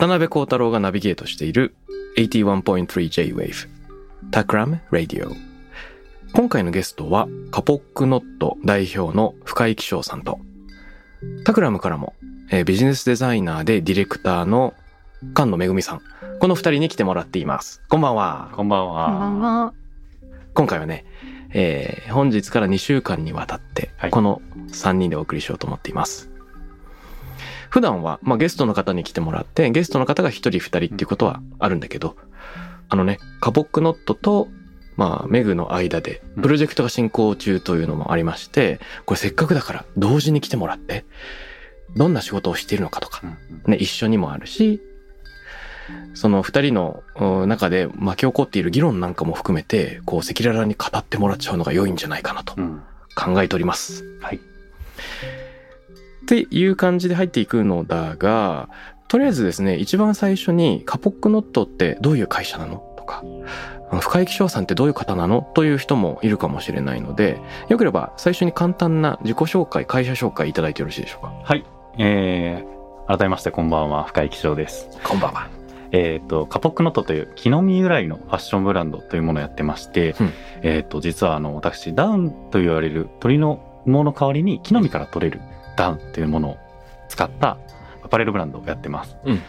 渡辺幸太郎がナビゲートしている 81.3J-Wave Takram Radio 今回のゲストはカポックノット代表の深井紀章さんとタクラムからも、えービジネスデザイナーでディレクターの菅野めぐみさんこの二人に来てもらっています。こんばんは。こんばんは。は。今回はね、えー本日から2週間にわたってはい。この3人でお送りしようと思っています、普段は、まあ、ゲストの方に来てもらってゲストの方が1人2人っていうことはあるんだけど、あのねカポックノットとまあ、メグの間でプロジェクトが進行中というのもありまして、これせっかくだから同時に来てもらって、どんな仕事をしているのかとか、ね、一緒にもあるし、その二人のうん中で巻き起こっている議論なんかも含めて、こう赤裸々に語ってもらっちゃうのが良いんじゃないかなとうん。考えております。はい。っていう感じで入っていくのだが、とりあえずですね、一番最初にカポックノットってどういう会社なのとか、深井紀章さんってどういう方なの？という人もいるかもしれないので、よければ最初に簡単な自己紹介、会社紹介いただいてよろしいでしょうか？はい。えー、改めましてこんばんは、深井気象です。こんばんは。えっ、と、カポックノットという木の実由来のファッションブランドというものをやってまして、うんえっ、と、実はあの、私、ダウンと言われる鳥の羽毛の代わりに木の実から取れるダウンというものを使ったアパレルブランドをやってます。うん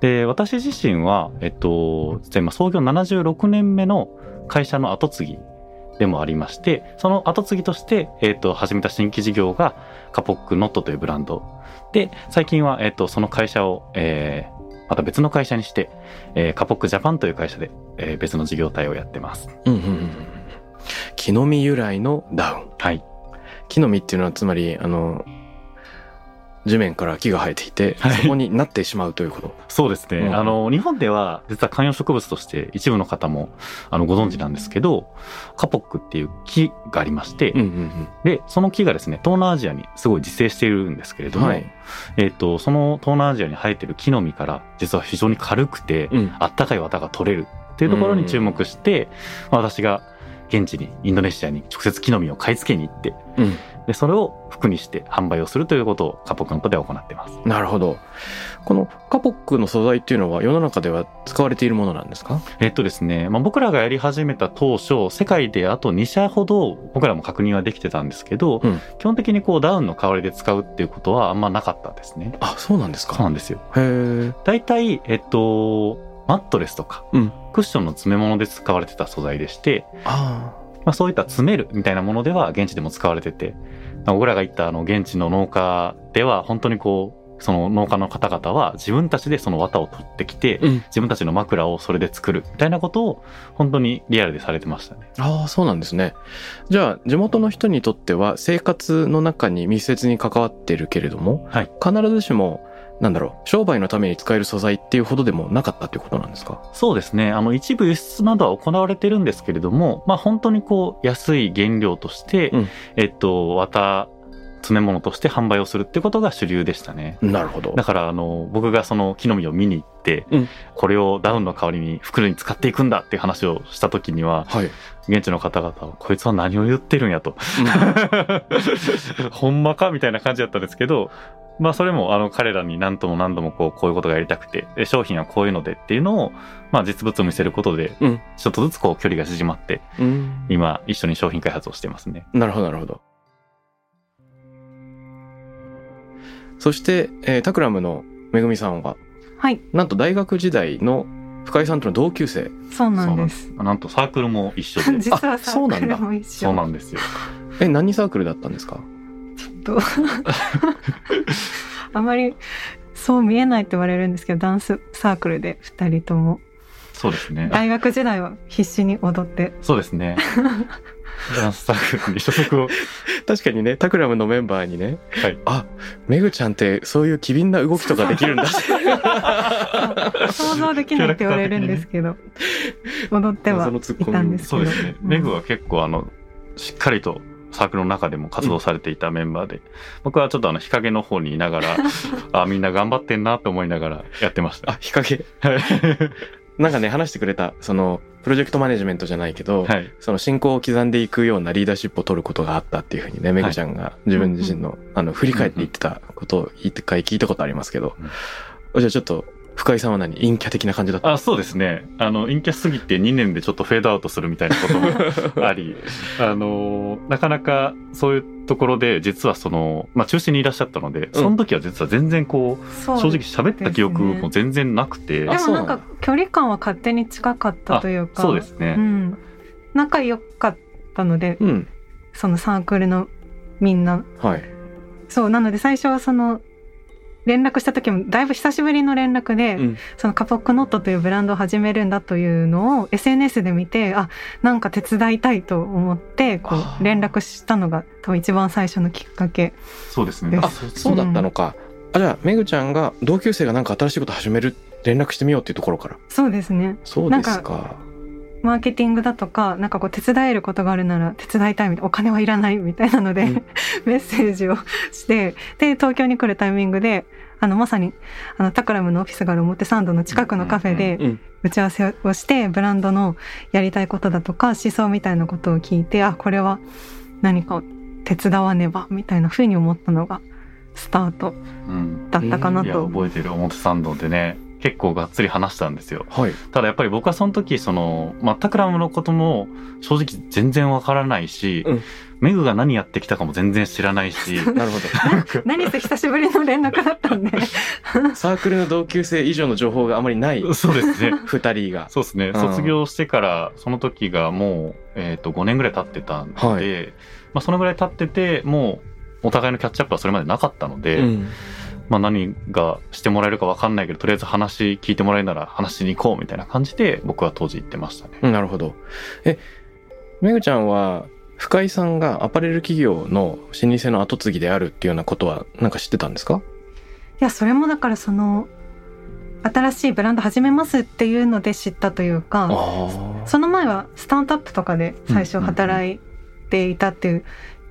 で、私自身は、えっと、創業76年目の会社の後継ぎでもありまして、その後継ぎとして、えっと、始めた新規事業がカポックノットというブランド。で、最近は、えっと、その会社を、えーまた別の会社にして、えーカポックジャパンという会社で、えー別の事業体をやってます。うんうんうんうん。木の実由来のダウン。はい。木の実っていうのはつまり、あの、地面から木が生えていて、はいそこになってしまうということ。そうですね。うんあの、日本では実は観葉植物として一部の方もあのご存知なんですけど、カポックっていう木がありまして、うんうんで、その木がですね、東南アジアにすごい自生しているんですけれども、はいえっ、と、その東南アジアに生えてる木の実から、実は非常に軽くて、うん。うん。あったかい綿が取れるっていうところに注目して、まあ私が現地に、インドネシアに直接木の実を買い付けに行って、うん。で、それを服にして販売をするということをカポックノットでは行っています。なるほど。このカポックの素材っていうのは世の中では使われているものなんですか？えっとですね、まあ、僕らがやり始めた当初、世界であと2社ほど僕らも確認はできてたんですけど、うん基本的にこうダウンの代わりで使うっていうことはあんまなかったですね。あ、そうなんですか？そうなんですよ。へえ。大体、えっと、マットレスとか、うんクッションの詰め物で使われてた素材でして、あまあ、そういった詰めるみたいなものでは現地でも使われてて、まあ僕らが行ったあの現地の農家では本当にこう、その農家の方々は自分たちでその綿を取ってきて、あ。うん。自分たちの枕をそれで作るみたいなことを本当にリアルでされてましたね。ああ、そうなんですね。じゃあ、地元の人にとっては生活の中に密接に関わってるけれども、はい必ずしも、なんだろう、商売のために使える素材っていうほどでもなかったっていうことなんですか？そうですね。あの一部輸出などは行われてるんですけれども、まあ本当にこう安い原料として、うんえっと、綿詰め物として販売をするってことが主流でしたね。なるほどだ。からあの僕がその木の実を見に行って、うんこれをダウンの代わりに袋に使っていくんだっていう話をした時にははい。現地の方々はこいつは何を言ってるんやと ほんまかみたいな感じだったんですけどまあそれもあの彼らに何度も何度もこうこういうことがやりたくてで商品はこういうのでっていうのをまあ実物を見せることでうんちょっとずつこう距離が縮まってうん。今一緒に商品開発をしてますね。なるほど、なるほど。そして、えータクラムのめぐみさんは、はい。なんと大学時代の深井さんとの同級生。そうなんです。なんなんとサークルも一緒で。実はサそうなんだ。ークルも一緒。そうなんですよ。え何サークルだったんですか？と。あまりそう見えないって言われるんですけどダンスサークルで2人とも。そうですね。大学時代は必死に踊って。そうですねダンスサークルに所属を。確かにねタクラムのメンバーにね。はい。あめぐちゃんってそういう機敏な動きとかできるんだ。想像できないって言われるんですけど。踊っては謎のツッコミいたんですけど。そうですね、うん。メグは結構あのしっかりとサークルの中でも活動されていたメンバーで、僕はちょっとあの日陰の方にいながら あみんな頑張ってんなと思いながらやってました。あ日陰なんかね話してくれたそのプロジェクトマネジメントじゃないけど、はい。その進行を刻んでいくようなリーダーシップを取ることがあったっていうふうにね、めぐちゃんが自分自身の、あの、振り返って言ってたことを一回聞いたことありますけど、じゃあちょっと、深井さんは何陰キャ的な感じだった。あそうですね。あの陰キャすぎて2年でちょっとフェードアウトするみたいなことも ありあのなかなかそういうところで実はその、まあ、中心にいらっしゃったので、その時は実は全然こうそう正直喋った記憶も全然なくて、でもなんか距離感は勝手に近かったというかそうですね、うん、仲良かったのでうん。そのサークルのみんな。はい。そうなので最初はその連絡した時もだいぶ久しぶりの連絡で、うん。そのカポックノットというブランドを始めるんだというのを SNS で見てあなんか手伝いたいと思ってこう連絡したのが多分一番最初のきっかけそうですねああ、そうだったのか。あ、じゃあ、めぐちゃんが同級生がなんか新しいこと始める、連絡してみようっていうところから。そうですねそうですか。マーケティングだとかなんかこう手伝えることがあるなら手伝いたいみたいなお金はいらないみたいなので、うん メッセージをしてで東京に来るタイミングであのまさにあのタクラムのオフィスがある表参道の近くのカフェでうん。打ち合わせをしてブランドのやりたいことだとか思想みたいなことを聞いてあこれは何かを手伝わねばみたいなふうに思ったのがスタートうんだったかないやと。覚えてる表参道でね結構がっつり話したんですよはい。ただやっぱり僕はその時その、まあ、タクラムのことも正直全然わからないし、うんメグが何やってきたかも全然知らないし なるほ 何せ久しぶりの連絡だったんでど。サークルの同級生以上の情報があまりないそうですね二人が。そうですね、ん卒業してからその時がもう、えー、と5年ぐらい経ってたんで、はいまあ、そのぐらい経っててもうお互いのキャッチアップはそれまでなかったので、うん。まあ、何がしてもらえるか分かんないけどとりあえず話聞いてもらえるなら話しに行こうみたいな感じで僕は当時言ってましたね。うんなるほど。え、めぐちゃんは、深井さんがアパレル企業の老舗の後継ぎであるっていうようなことはなんか知ってたんですか？いやそれもだからその新しいブランド始めますっていうので知ったというかあその前はスタートアップとかで最初働いていたっていう,、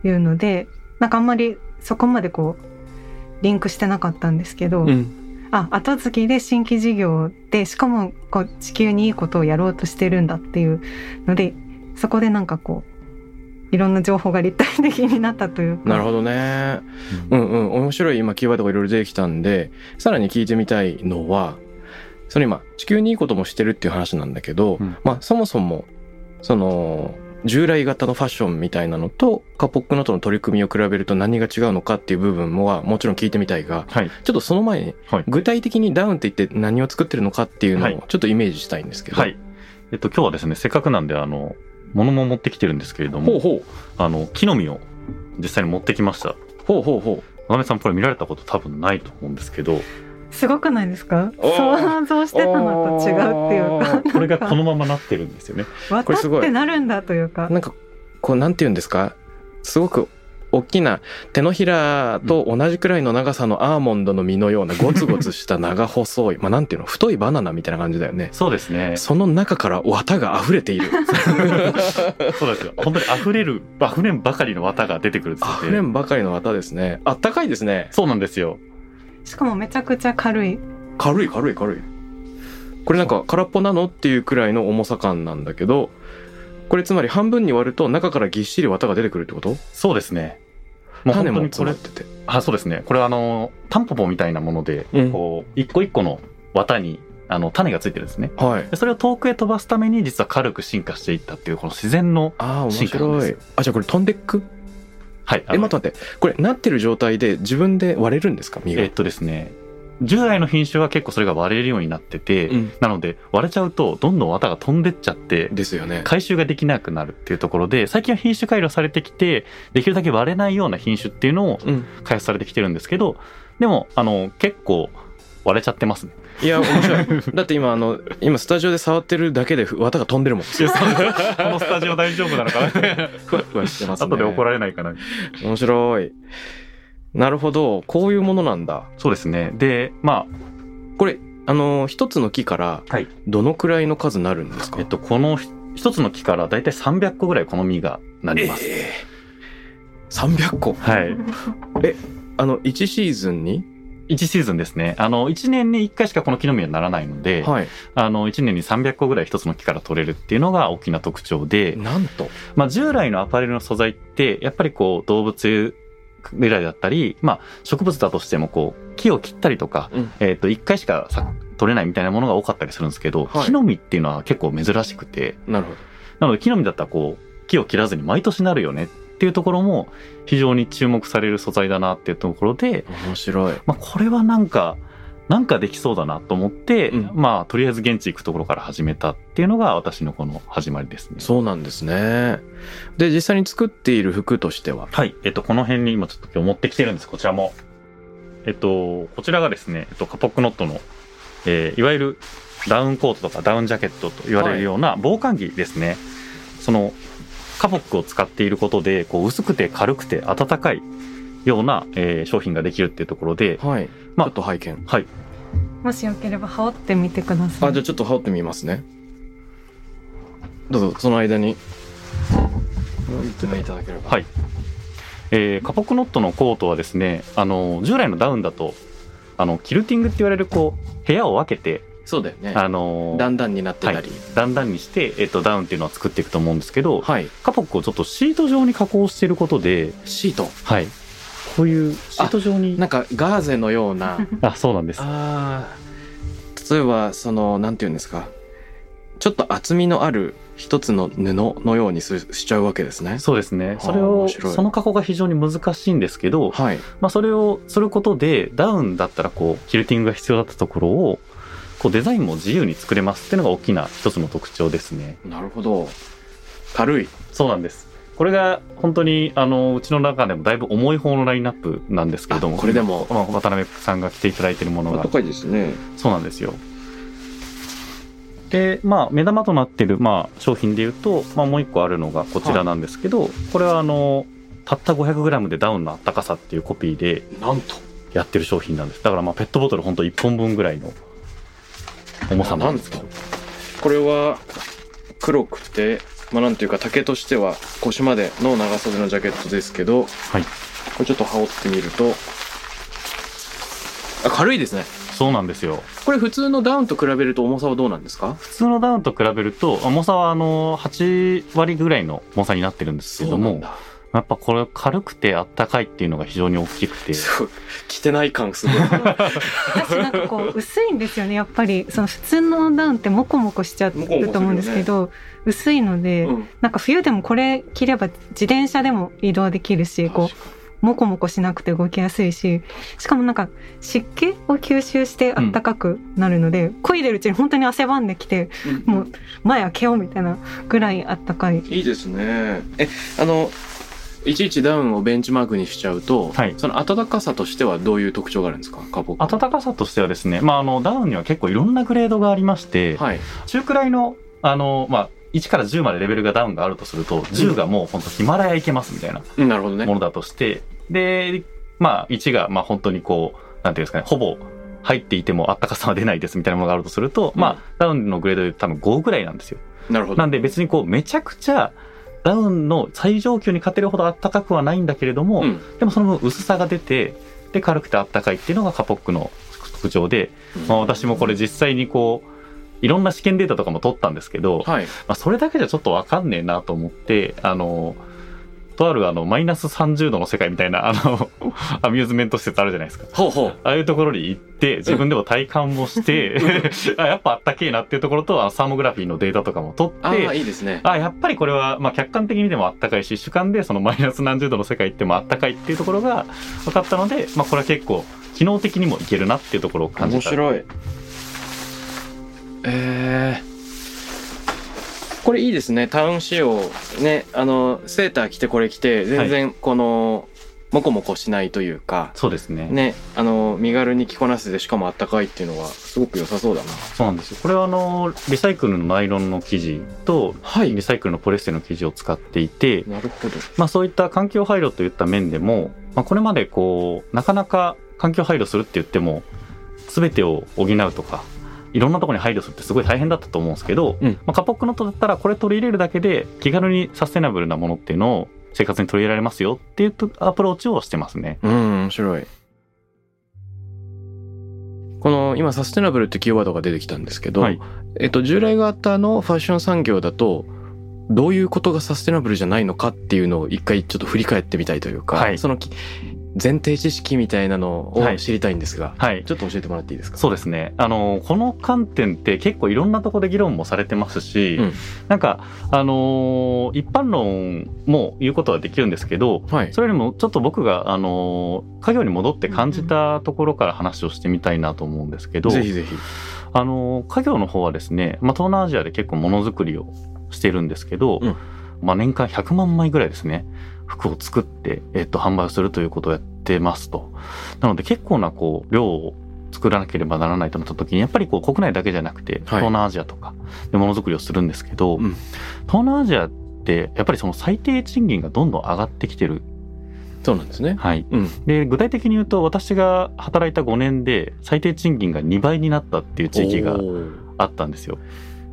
いうのでなんかあんまりそこまでこうリンクしてなかったんですけど、うん。あ後継ぎで新規事業でしかもこう地球にいいことをやろうとしてるんだっていうのでそこでなんかこういろんな情報が立体的になったというかなるほどね。うんうん。面白い今キーワードがいろいろ出てきたんで、さらに聞いてみたいのは、その今、地球にいいこともしてるっていう話なんだけど、うんまあそもそも、その、従来型のファッションみたいなのとカポックノートの取り組みを比べると何が違うのかっていう部分もはもちろん聞いてみたいが、はい、ちょっとその前にはい具体的にダウンって言って何を作ってるのかっていうのはいをちょっとイメージしたいんですけど。はい。えっと、今日はですね、せっかくなんで、あの、物も持ってきてるんですけれども、ほうほう。あの、木の実を実際に持ってきました。ほうほうほう。渡辺さん、これ見られたこと多分ないと思うんですけど、すごくないですか？想像してたのと違うっていうかこれがこのままなってるんですよね。わたこれすごいってなるんだというかなんか、こう、なんて言うんですか？すごく大きな手のひらと同じくらいの長さのアーモンドの実のようなゴツゴツした長細い、まあなんていうの、太いバナナみたいな感じだよね。そうですね。その中から綿が溢れている。そうですよ。本当に溢れる、溢れんばかりの綿が出てくる溢れんばかりの綿ですね。あったかいですね。そうなんですよ。しかもめちゃくちゃ軽い軽い軽い軽い。これなんか空っぽなのっていうくらいの重さ感なんだけど、これつまり半分に割ると中からぎっしり綿が出てくるってこと？そうですね。もう本種も当にこれってて。あ、そうですね。これはあの、タンポポみたいなもので、うんこう、一個一個の綿に、あの、種がついてるんですね。はい。でそれを遠くへ飛ばすために、実は軽く進化していったっていう、この自然の、ああ、面進化なんです白い。あ、じゃあこれ飛んでっく？はい。あえ、の待って待って。これなってる状態で自分で割れるんですか？身が。えっとですね、従来の品種は結構それが割れるようになってて、うんなので割れちゃうとどんどん綿が飛んでっちゃってですよね。回収ができなくなるっていうところで最近は品種改良されてきてできるだけ割れないような品種っていうのをうん。開発されてきてるんですけどでもあの結構割れちゃってますね。いや、面白い。だって今、あの、今スタジオで触ってるだけで綿が飛んでるもん。このスタジオ大丈夫なのかな ふわふわしてますね。後で怒られないかな面白い。なるほど。こういうものなんだ。そうですねでまこれ、あの、一つの木からはい、どのくらいの数になるんですか？あえっとこの一つの木からだいたい300個ぐらいこの実がなります。ええ300個？はい あの、1シーズンに1シーズンですね。あの、1年に1回しかこの木の実はならないので、はい。あの、1年に300個ぐらい一つの木から取れるっていうのが大きな特徴で、なんと。まあ、従来のアパレルの素材って、やっぱりこう、動物由来だったり、まあ、植物だとしてもこう、木を切ったりとか、うんえっ、と、1回しかさ取れないみたいなものが多かったりするんですけど、はい木の実っていうのは結構珍しくて、なるほど。なので木の実だったらこう、木を切らずに毎年なるよねっていうところも非常に注目される素材だなっていうところで、面白い。まあ、これはなんか、なんかできそうだなと思って、うんまあ、とりあえず現地行くところから始めたっていうのが私のこの始まりですね。そうなんですね。で、実際に作っている服としては？はい。えっと、この辺に今ちょっと今日持ってきてるんです。こちらも。えっと、こちらがですね、えっと、カポックノットの、えーいわゆるダウンコートとかダウンジャケットと言われるような防寒着ですね。その、カポックを使っていることで、こう、薄くて軽くて暖かいような、えー商品ができるっていうところで、はい。まあちょっと拝見。はい。もしよければ羽織ってみてください。あ、じゃあちょっと羽織ってみますね。どうぞ、その間に。言っていただければ。はい。えーカポックノットのコートはですね、あの、従来のダウンだと、あの、キルティングって言われる、こう、部屋を分けて、そうだよね。あの、だんだんになってたり。だんだんにして、えっと、ダウンっていうのは作っていくと思うんですけど、はい。カポックをちょっとシート状に加工していることで、シート？はい。こういうシート状に。なんかガーゼのような。あ、そうなんです。ああ。例えば、その、なんていうんですか。ちょっと厚みのある一つの布のようにすしちゃうわけですね。そうですね。それを、その加工が非常に難しいんですけど、はい。まあ、それをすることで、ダウンだったら、こう、キルティングが必要だったところを、こう、デザインも自由に作れますっていうのが大きな一つの特徴ですね。なるほど。軽い。そうなんです。これが本当にあのうちの中でもだいぶ重い方のラインナップなんですけれどもあこれでもまあ渡辺さんが着ていただいているものが高いですね。そうなんですよでまあ目玉となっている、まあ、商品でいうと、まあ、もう一個あるのがこちらなんですけど、これはあのたった 500g でダウンのあったかさっていうコピーでなんと。やってる商品なんですだからまあペットボトル本当1本分ぐらいの重さなんですけどこれは黒くて、まあなんていうか丈としては腰までの長袖のジャケットですけど、はい。これちょっと羽織ってみると、あ、軽いですね。そうなんですよ。これ普通のダウンと比べると重さはどうなんですか？普通のダウンと比べると重さはあの8割ぐらいの重さになってるんですけどもだ。やっぱこれ軽くてあったかいっていうのが非常に大きくて。着てない感すごい。私なんかこう 薄いんですよねやっぱり。その普通のダウンってモコモコしちゃうと思うんですけど薄いので、うん。なんか冬でもこれ着れば自転車でも移動できるしこうモコモコしなくて動きやすいししかもなんか湿気を吸収してあったかくなるので、漕いでるうちに本当に汗ばんできてもう前開けようみたいなぐらいあったかい。いいですね。え、あの、いちいちダウンをベンチマークにしちゃうと、はいその暖かさとしてはどういう特徴があるんですか？暖かさとしてはですね、まあ、あのダウンには結構いろんなグレードがありまして、はい。中くらいのあの、まあ、1から10までレベルがダウンがあるとすると10がもう本当ヒマラヤ行けますみたいなうんなるほどねも。のだとしてで、まあ、1がまあ本当にこうなんていうんですかねほぼ入っていても暖かさは出ないですみたいなものがあるとすると、うんまあダウンのグレードで多分5ぐらいなんですよ。なるほど。なんで別にこうめちゃくちゃダウンの最上級に勝てるほど暖かくはないんだけれども、うん。でもその分薄さが出てで軽くてあったかいっていうのがカポックの特徴で、まあ、私もこれ実際にこういろんな試験データとかも取ったんですけど、はい。まあ、それだけじゃちょっとわかんねえなと思ってあのとあるあのマイナス30度の世界みたいなあの アミューズメント施設あるじゃないですか。ほうほう。ああいうところに行って自分でも体感もして、あやっぱあったけえなっていうところとあのサーモグラフィーのデータとかも取ってああ、いいですね。あやっぱりこれは、まあ、客観的に見てもあったかいし主観でそのマイナス何十度の世界行ってもあったかいっていうところが分かったので、まあ、これは結構機能的にもいけるなっていうところを感じた。面白い。えーこれいいですね。タウン仕様。ねあのセーター着てこれ着て全然この、モコモコしないというか。そうですね。ねあの身軽に着こなせてしかもあったかいっていうのはすごく良さそうだな。そうなんですよ。これはあのリサイクルのナイロンの生地とはリサイクルのポレステの生地を使っていて、なるほど。まあ、そういった環境配慮といった面でも、まあ、これまでこうなかなか環境配慮するって言っても全てを補うとかいろんなところに配慮するってすごい大変だったと思うんですけど、うん。まあ、カポックノットだったらこれ取り入れるだけで気軽にサステナブルなものっていうのを生活に取り入れられますよっていうアプローチをしてますね。うん面白い。この今サステナブルってキーワードが出てきたんですけど、はい。えっと、従来型のファッション産業だとどういうことがサステナブルじゃないのかっていうのを一回ちょっと振り返ってみたいというか、はい。そのき前提知識みたいなのはい。を知りたいんですが、はい。ちょっと教えてもらっていいですか？そうですね。あの、この観点って結構いろんなところで議論もされてますし、うん。なんか、あのー一般論も言うことはできるんですけど、はい。それよりもちょっと僕が、あのー家業に戻って感じたところから話をしてみたいなと思うんですけど、ぜひぜひ。あのー家業の方はですね、まあ、東南アジアで結構ものづくりをしてるんですけど、うん。まあ、年間100万枚ぐらいですね、服を作って、えっと、販売をするということをやってますと。なので結構なこう量を作らなければならないとなった時にやっぱりこう国内だけじゃなくて東南アジアとかでものづくりをするんですけど、うん東南アジアってやっぱりその最低賃金がどんどん上がってきてる。そうなんですねはい。うんで具体的に言うと私が働いた5年で最低賃金が2倍になったっていう地域があったんですよ。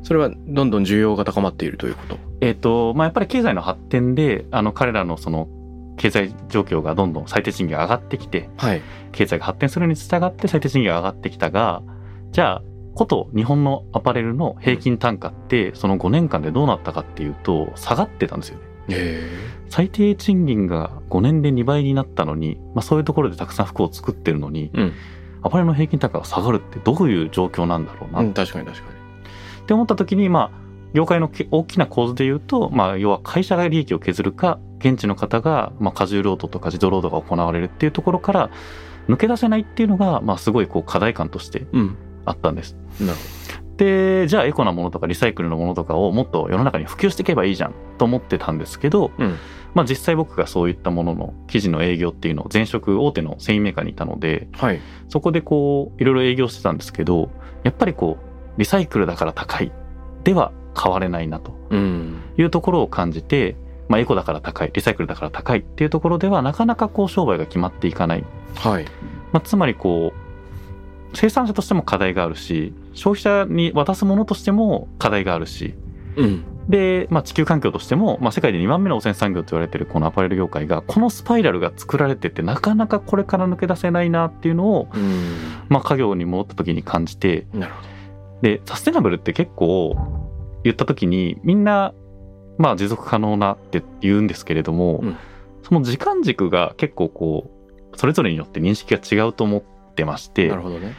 それはどんどん需要が高まっているということ？えっ、と、まあ、やっぱり経済の発展で、あの、彼らのその、経済状況がどんどん最低賃金が上がってきて、はい。経済が発展するに従って最低賃金が上がってきたが、じゃあ、こと日本のアパレルの平均単価って、その5年間でどうなったかっていうと、下がってたんですよね。へ最低賃金が5年で2倍になったのに、まあ、そういうところでたくさん服を作ってるのに、うん。アパレルの平均単価が下がるってどういう状況なんだろうな。うん確かに確かって思った時に、まあ、業界のけ大きな構図で言うと、まあ、要は会社が利益を削るか、現地の方が、まあ、過重労働とか自動労働が行われるっていうところから、抜け出せないっていうのが、まあ、すごいこう課題感としてあったんです。なるで、じゃあエコなものとかリサイクルのものとかをもっと世の中に普及していけばいいじゃんと思ってたんですけど、ほどうん。まあ実際僕がそういったものの記事の営業っていうのを前職大手の繊維メーカーにいたので、はい。そこでこういろいろ営業してたんですけど、やっぱりこうリサイクルだから高い。では変われないなと。うん。いうところを感じて、まあエコだから高い、リサイクルだから高いっていうところではなかなかこう商売が決まっていかない。はい。まあつまりこう生産者としても課題があるし、消費者に渡すものとしても課題があるし、うん。で、まあ、地球環境としても、まあ、世界で2番目の汚染産業と言われてるこのアパレル業界がこのスパイラルが作られててなかなかこれから抜け出せないなっていうのを、うん。まあ、家業に戻った時に感じてなるほでサステナブルって結構言った時にみんな、まあ、持続可能なって言うんですけれども、うん。その時間軸が結構こうそれぞれによって認識が違うと思ってましてどなるほどね。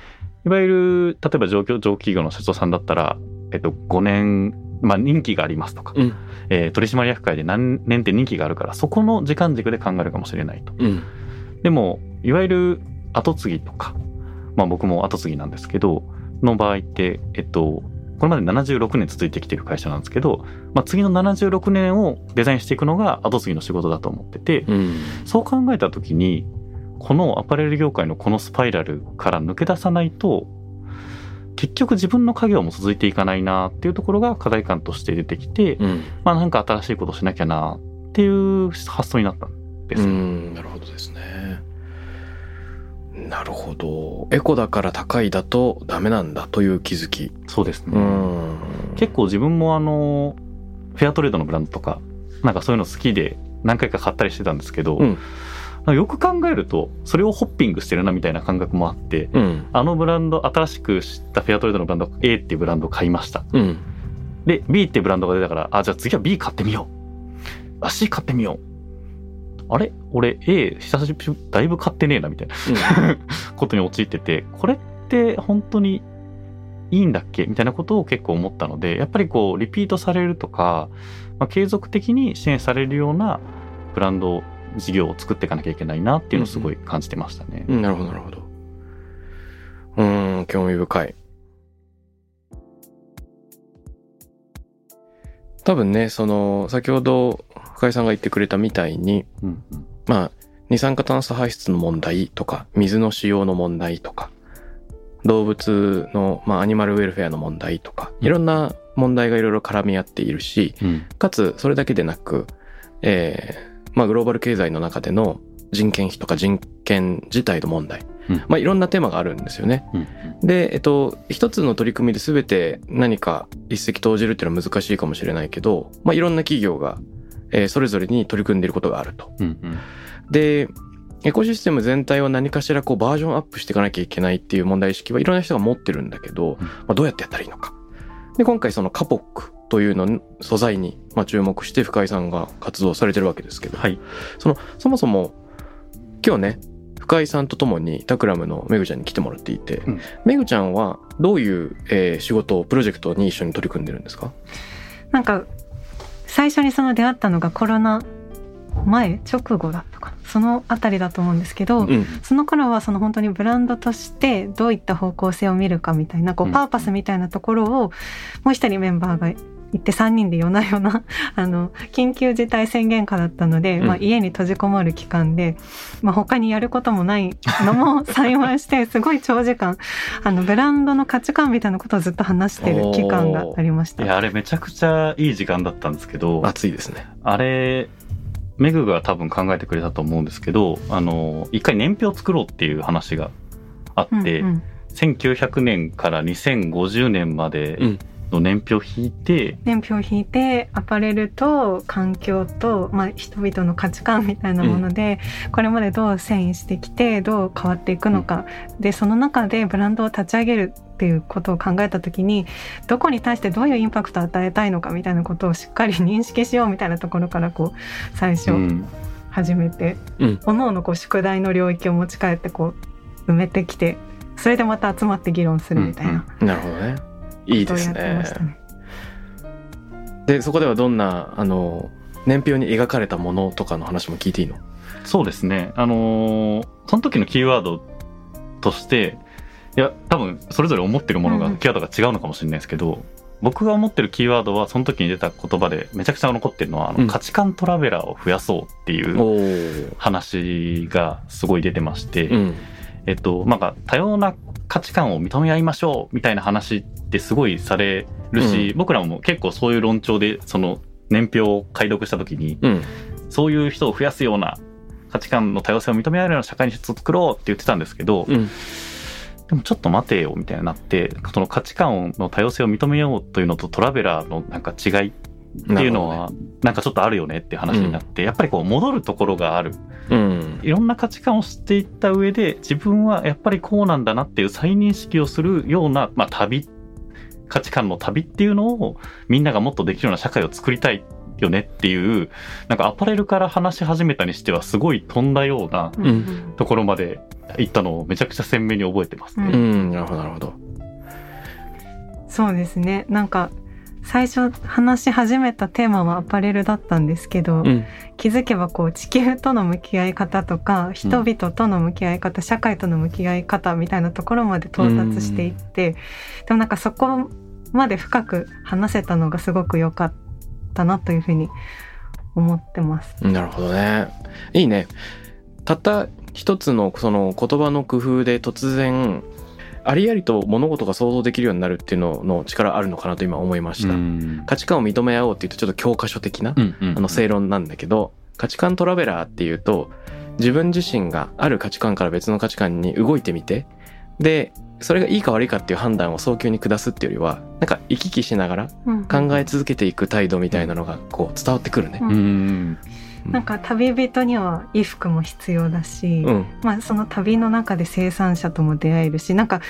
いわゆる例えば上場上企業の社長さんだったら、えっと、5年、まあ、任期がありますとか、うん。えー取締役会で何年って任期があるからそこの時間軸で考えるかもしれないと。うん。でもいわゆる後継ぎとか、まあ、僕も後継ぎなんですけどの場合って、えっと、これまで76年続いてきている会社なんですけど、まあ、次の76年をデザインしていくのが後継ぎの仕事だと思ってて、うん。そう考えた時にこのアパレル業界のこのスパイラルから抜け出さないと結局自分の家業も続いていかないなっていうところが課題感として出てきて、うん。まあなんか新しいことしなきゃなっていう発想になったんです。うん。なるほどですねなるほど。エコだから高いだとダメなんだという気づき。そうですね。うん。結構自分もあのフェアトレードのブランドとかなんかそういうの好きで何回か買ったりしてたんですけど、うん。よく考えるとそれをホッピングしてるなみたいな感覚もあって、うん。あのブランド新しく知ったフェアトレードのブランド A っていうブランドを買いました。うん。で B っていうブランドが出たからあじゃあ次は B 買ってみよう。あ C 買ってみようあれ？俺 A 久しぶりだいぶ買ってねえなみたいな。ことに陥っててこれって本当にいいんだっけ？みたいなことを結構思ったのでやっぱりこうリピートされるとか、まあ、継続的に支援されるようなブランド事業を作っていかなきゃいけないなっていうのをすごい感じてましたね。うん。なるほどなるほど。うーん、興味深い。多分ね、その、先ほど深井さんが言ってくれたみたいに、うんうん。まあ、二酸化炭素排出の問題とか、水の使用の問題とか、動物の、まあ、アニマルウェルフェアの問題とか、うん。いろんな問題がいろいろ絡み合っているし、うん。かつ、それだけでなく、えーまあ、グローバル経済の中での人権費とか人権自体の問題、うん。まあ、いろんなテーマがあるんですよね。うん。で、えっと、一つの取り組みで全て何か一石投じるっていうのは難しいかもしれないけど、まあ、いろんな企業が、えーそれぞれに取り組んでいることがあると。うんうんで、エコシステム全体を何かしらこうバージョンアップしていかなきゃいけないっていう問題意識はいろんな人が持ってるんだけど、うんまあ、どうやってやったらいいのか。で、今回そのカポックというのの素材に、まあ、注目して深井さんが活動されてるわけですけど、はい。その、そもそも今日ね、深井さんと共にタクラムのめぐちゃんに来てもらっていて、うんめぐちゃんはどういう、えー仕事、プロジェクトに一緒に取り組んでるんですか？なんか最初にその出会ったのがコロナ前直後だったかなそのあたりだと思うんですけど、うん。その頃はその本当にブランドとしてどういった方向性を見るかみたいなこううんパーパスみたいなところをもう一人メンバーが行って3人で夜な夜な あの緊急事態宣言下だったので、うんまあ、家に閉じこもる期間で、まあ、他にやることもないのも 幸いしてすごい長時間あのブランドの価値観みたいなことをずっと話してる期間がありました。いや、あれめちゃくちゃいい時間だったんですけど、暑いですね。あれ、メグが多分考えてくれたと思うんですけど、あの、一回年表を作ろうっていう話があって、うんうん1900年から2050年までうん。の年表を引いて、年表を引いてアパレルと環境と、まあ、人々の価値観みたいなもので、これまでどう遷移してきてどう変わっていくのか、でその中でブランドを立ち上げるっていうことを考えた時にどこに対してどういうインパクトを与えたいのかみたいなことをしっかり認識しようみたいなところからこう最初うん。始めて、うん。各々こう宿題の領域を持ち帰ってこう埋めてきてそれでまた集まって議論するみたいな。なるほどね。いいですね。で、そこではどんな、あの、年表に描かれたものとかの話も聞いていいの？そうですね。あのーその時のキーワードとして、いや、多分それぞれ思ってるものが、うんうんキーワードが違うのかもしれないですけど、僕が思ってるキーワードは、その時に出た言葉でめちゃくちゃ残ってるのは、あのうん価値観トラベラーを増やそうっていう。話がすごい出てまして、うん。えっと、なんか多様な価値観を認め合いましょうみたいな話ってすごいされるし、僕らも結構そういう論調で、その年表を解読した時に、うん。そういう人を増やすような価値観の多様性を認め合えるような社会に作ろうって言ってたんですけど、うん。でもちょっと待てよみたいになって、その価値観の多様性を認めようというのとトラベラーのなんか違いっていうのは、なんかちょっとあるよねって話になって、やっぱりこう戻るところがある。うん。いろんな価値観を知っていった上で、自分はやっぱりこうなんだなっていう再認識をするような、まあ旅、価値観の旅っていうのをみんながもっとできるような社会を作りたいよねっていう、なんかアパレルから話し始めたにしてはすごい飛んだようなうんうんところまで行ったのをめちゃくちゃ鮮明に覚えてますね。うん。なるほど、なるほど。そうですねなんか最初話し始めたテーマはアパレルだったんですけど、うん。気づけばこう地球との向き合い方とか人々との向き合い方、社会との向き合い方みたいなところまで到達していって、でもなんかそこまで深く話せたのがすごく良かったなというふうに思ってます。なるほどね。いいね。たった一つのその言葉の工夫で突然、ありありと物事が想像できるようになるっていうのの力あるのかなと今思いました。うん。価値観を認め合おうっていうとちょっと教科書的な、うんうんあの正論なんだけど、価値観トラベラーっていうと、自分自身がある価値観から別の価値観に動いてみて、で、それがいいか悪いかっていう判断を早急に下すっていうよりは、なんか行き来しながら考え続けていく態度みたいなのがこう伝わってくるね。うんうんなんか旅人には衣服も必要だし、うん。まあ、その旅の中で生産者とも出会えるしなんか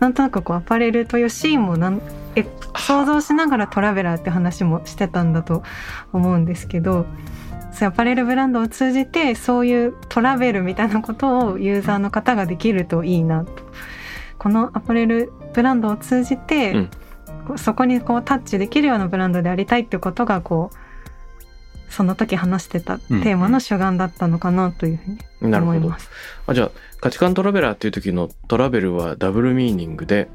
なんとなくこうアパレルというシーンもなんえ想像しながらトラベラーって話もしてたんだと思うんですけどそうアパレルブランドを通じてそういうトラベルみたいなことをユーザーの方ができるといいなと。このアパレルブランドを通じて、うんそこにこうタッチできるようなブランドでありたいってことがこうその時話してたテーマの主眼だったのかなというふうになるほど。思います。あじゃあ価値観トラベラーっていう時のトラベルはダブルミーニングで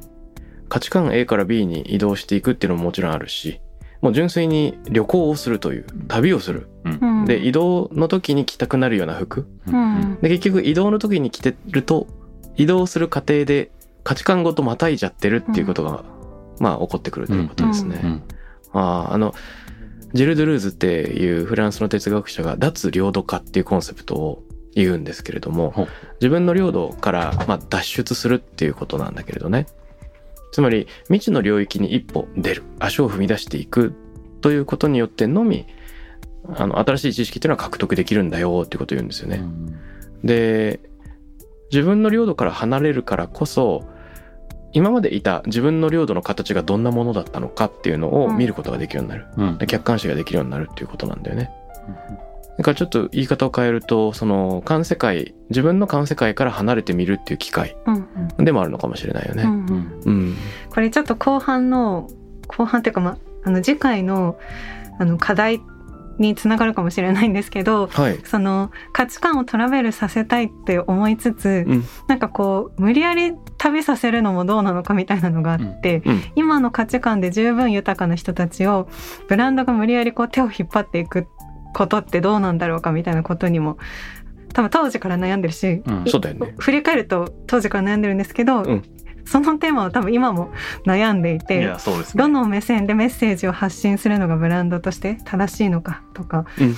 価値観 A から B に移動していくっていうのももちろんあるしもう純粋に旅行をするという旅をする。うん。で移動の時に着たくなるような服。うん。で結局移動の時に着てると移動する過程で価値観ごとまたいじゃってるっていうことが、まあ起こってくるということですね。うん。あああのジル・ドゥルーズっていうフランスの哲学者が脱領土化っていうコンセプトを言うんですけれども自分の領土からまあ脱出するっていうことなんだけれどね。つまり未知の領域に一歩出る。足を踏み出していくということによってのみあの新しい知識っていうのは獲得できるんだよっていうことを言うんですよね。で自分の領土から離れるからこそ今までいた自分の領土の形がどんなものだったのかっていうのを見ることができるようになる、うん。で客観視ができるようになるっていうことなんだよね。だからちょっと言い方を変えるとその環世界自分の環世界から離れてみるっていう機会うんでもあるのかもしれないよね。これちょっと後半の後半っていうか、ま、あの次回のあの課題につながるかもしれないんですけどはい。その価値観をトラベルさせたいって思いつつ、うん。なんかこう無理やり旅させるのもどうなのかみたいなのがあって、うん今の価値観で十分豊かな人たちをブランドが無理やりこう手を引っ張っていくことってどうなんだろうかみたいなことにも多分当時から悩んでるし、うん。いそうだよね。振り返ると当時から悩んでるんですけど、うん。そのテーマは多分今も悩んでいいてね。どの目線でメッセージを発信するのがブランドとして正しいのかとか、うん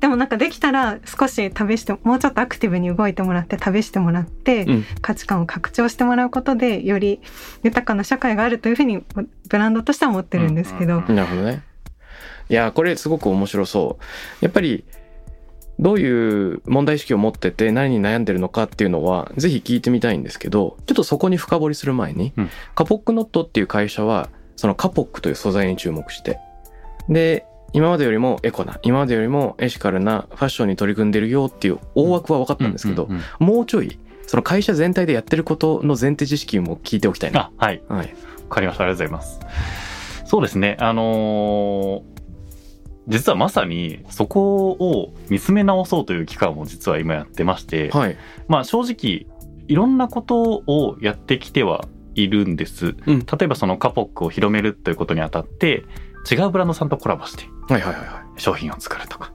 でもなんかできたら少し旅してもうちょっとアクティブに動いてもらって旅してもらって、うん。価値観を拡張してもらうことでより豊かな社会があるというふうにブランドとしては思ってるんですけど、うんうんなるほどね。いやこれすごく面白そう。やっぱりどういう問題意識を持ってて何に悩んでるのかっていうのはぜひ聞いてみたいんですけどちょっとそこに深掘りする前に、うん。カポックノットっていう会社はそのカポックという素材に注目して。で今までよりもエコな今までよりもエシカルなファッションに取り組んでるよっていう大枠は分かったんですけど、もうちょいその会社全体でやってることの前提知識も聞いておきたいな。あはい。はい、わかりました。ありがとうございます。そうですね。あのー実はまさにそこを見つめ直そうという期間を実は今やってまして、はい。まあ正直いろんなことをやってきてはいるんです、うん。例えばそのカポックを広めるということにあたって違うブランドさんとコラボしてはいはいはいはい。商品を作るとか。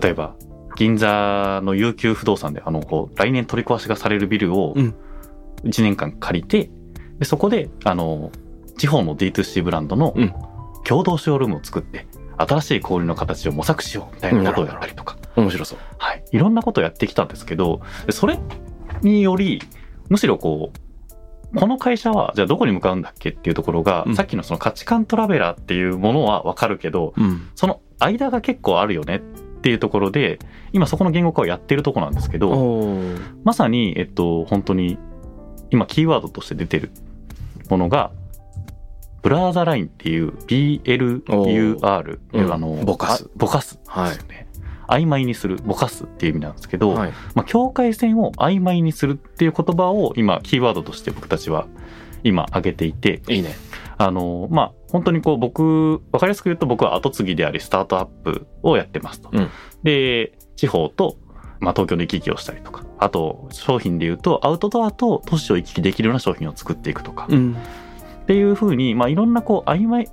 例えば銀座の悠久不動産であのこう来年取り壊しがされるビルをうん。1年間借りてでそこであの地方の D2C ブランドのうん。共同ショールームを作って新しい小売りの形を模索しようみたいなことをやったりとか、面白そう。はい、いろんなことをやってきたんですけどでそれによりむしろこうこの会社はじゃあどこに向かうんだっけっていうところが、うん。さっきのその価値観トラベラーっていうものはわかるけどうん。その間が結構あるよねっていうところで今そこの言語化をやってるところなんですけどまさにえっと本当に今キーワードとして出てるものがブラーザラインっていう BLUR うんあのぼかす。あぼかすはいですよね、曖昧にするぼかすっていう意味なんですけど、はいまあ、境界線を曖昧にするっていう言葉を今キーワードとして僕たちは今挙げていていいね。あのまあ本当にこう僕分かりやすく言うと僕は後継ぎでありスタートアップをやってますと。うんで地方と、まあ、東京で行き来をしたりとかあと商品で言うとアウトドアと都市を行き来できるような商品を作っていくとか、うんっていうふうに、まあ、いろんなこう曖昧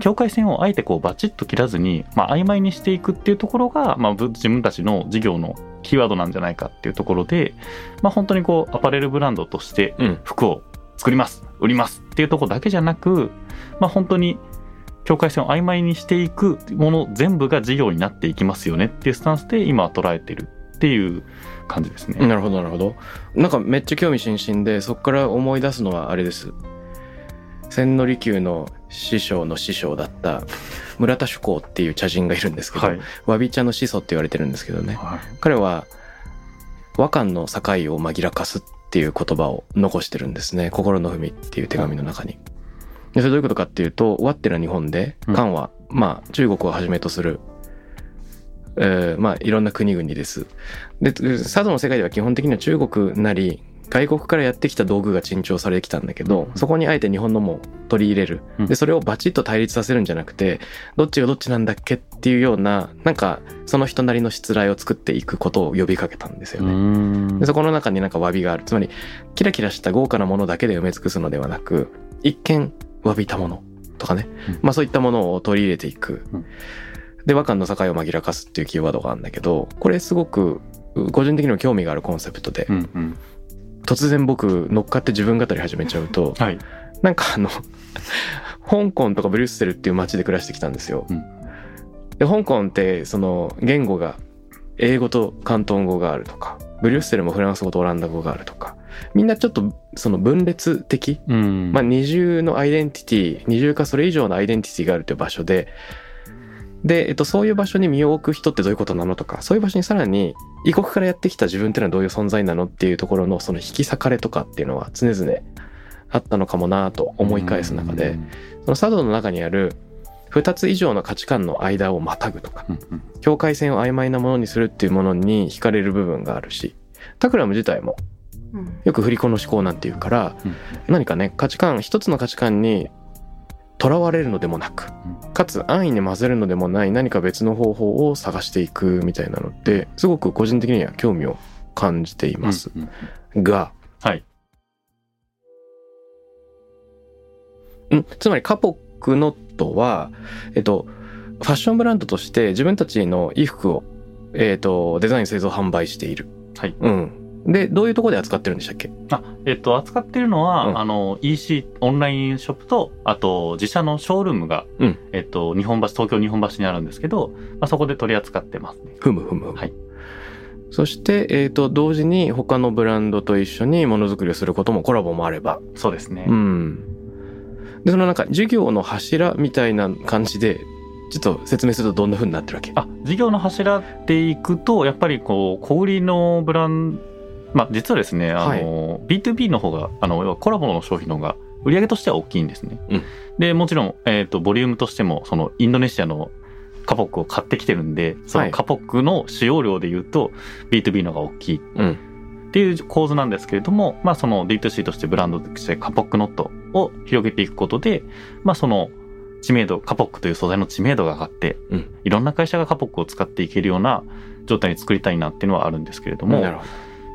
境界線をあえてこうバチッと切らずに、まあ、曖昧にしていくっていうところが、まあ、ぶ自分たちの事業のキーワードなんじゃないかっていうところで、まあ、本当にこうアパレルブランドとしてうん服を作ります売りますっていうところだけじゃなく、まあ、本当に境界線を曖昧にしていくもの全部が事業になっていきますよねっていうスタンスで今は捉えてるっていう感じですね。なるほどなるほど。なんかめっちゃ興味津々でそこから思い出すのはあれです。千利休の師匠の師匠だった村田主公っていう茶人がいるんですけど、はいわび茶の始祖って言われてるんですけどね。はい彼は和漢の境を紛らかすっていう言葉を残してるんですね。心の文っていう手紙の中に。でそれどういうことかっていうと、終わってる日本で、うん漢は、まあ中国をはじめとする、えーまあいろんな国々です。で、佐渡の世界では基本的には中国なり、外国からやってきた道具が珍重されてきたんだけど、そこにあえて日本のも取り入れる。で、それをバチッと対立させるんじゃなくて、どっちがどっちなんだっけっていうような、なんか、その人なりの失礼を作っていくことを呼びかけたんですよね。でそこの中になんか詫びがある。つまり、キラキラした豪華なものだけで埋め尽くすのではなく、一見詫びたものとかね、まあそういったものを取り入れていく。で、和漢の境を紛らかすっていうキーワードがあるんだけど、これすごく個人的にも興味があるコンセプトで、うんうん突然僕乗っかって自分語り始めちゃうと、はい。なんかあの、香港とかブリュッセルっていう街で暮らしてきたんですよ。うんで、香港ってその言語が英語と広東語があるとか、ブリュッセルもフランス語とオランダ語があるとか、みんなちょっとその分裂的、うん。まあ二重のアイデンティティ、二重かそれ以上のアイデンティティがあるという場所で、で、えっと、そういう場所に身を置く人ってどういうことなのとか、そういう場所にさらに異国からやってきた自分っていうのはどういう存在なのっていうところのその引き裂かれとかっていうのは常々あったのかもなと思い返す中で、その茶道の中にある2つ以上の価値観の間をまたぐとか、境界線を曖昧なものにするっていうものに惹かれる部分があるし、タクラム自体もうん。よく振り子の思考なんていうから、うん。何かね価値観一つの価値観にとらわれるのでもなくかつ安易に混ぜるのでもない何か別の方法を探していくみたいなのってすごく個人的には興味を感じています、うんうんが、はい。うん、つまりカポックノットは、えっと、ファッションブランドとして自分たちの衣服を、えっと、デザイン製造販売している。はいうん。で、どういうところで扱ってるんでしたっけ？あ、えっと、扱ってるのは、うんあの、EC、オンラインショップと、あと、自社のショールームが、うんえっと、日本橋、東京日本橋にあるんですけど、まあ、そこで取り扱ってますね。ふむふむ。はい。そして、えっ、と、同時に他のブランドと一緒にものづくりをすることもコラボもあれば。そうですね。うん。で、そのなんか授業の柱みたいな感じで、ちょっと説明するとどんな風になってるわけ？あ、事業の柱でいくと、やっぱりこう、小売りのブランまあ、実はですね、あの、B2B の方が、あの、要はコラボの商品の方が、売り上げとしては大きいんですね。うんで、もちろん、えっ、と、ボリュームとしても、その、インドネシアのカポックを買ってきてるんで、そはいのカポックの使用量で言うと、B2B の方が大きいうん。っていう構図なんですけれども、まあその D2C としてブランドとしてカポックノットを広げていくことで、まあその知名度、カポックという素材の知名度が上がって、うんいろんな会社がカポックを使っていけるような状態に作りたいなっていうのはあるんですけれども、なるほど。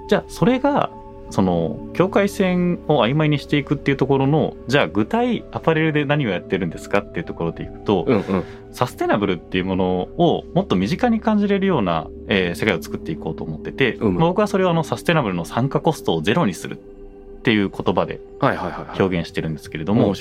じゃあそれが、その境界線を曖昧にしていくっていうところの、じゃあ具体アパレルで何をやってるんですかっていうところでいくと、うんうん。サステナブルっていうものをもっと身近に感じれるような、えー世界を作っていこうと思ってて、うん僕はそれをあのサステナブルの参加コストをゼロにするっていう言葉で。表現してるんですけれども。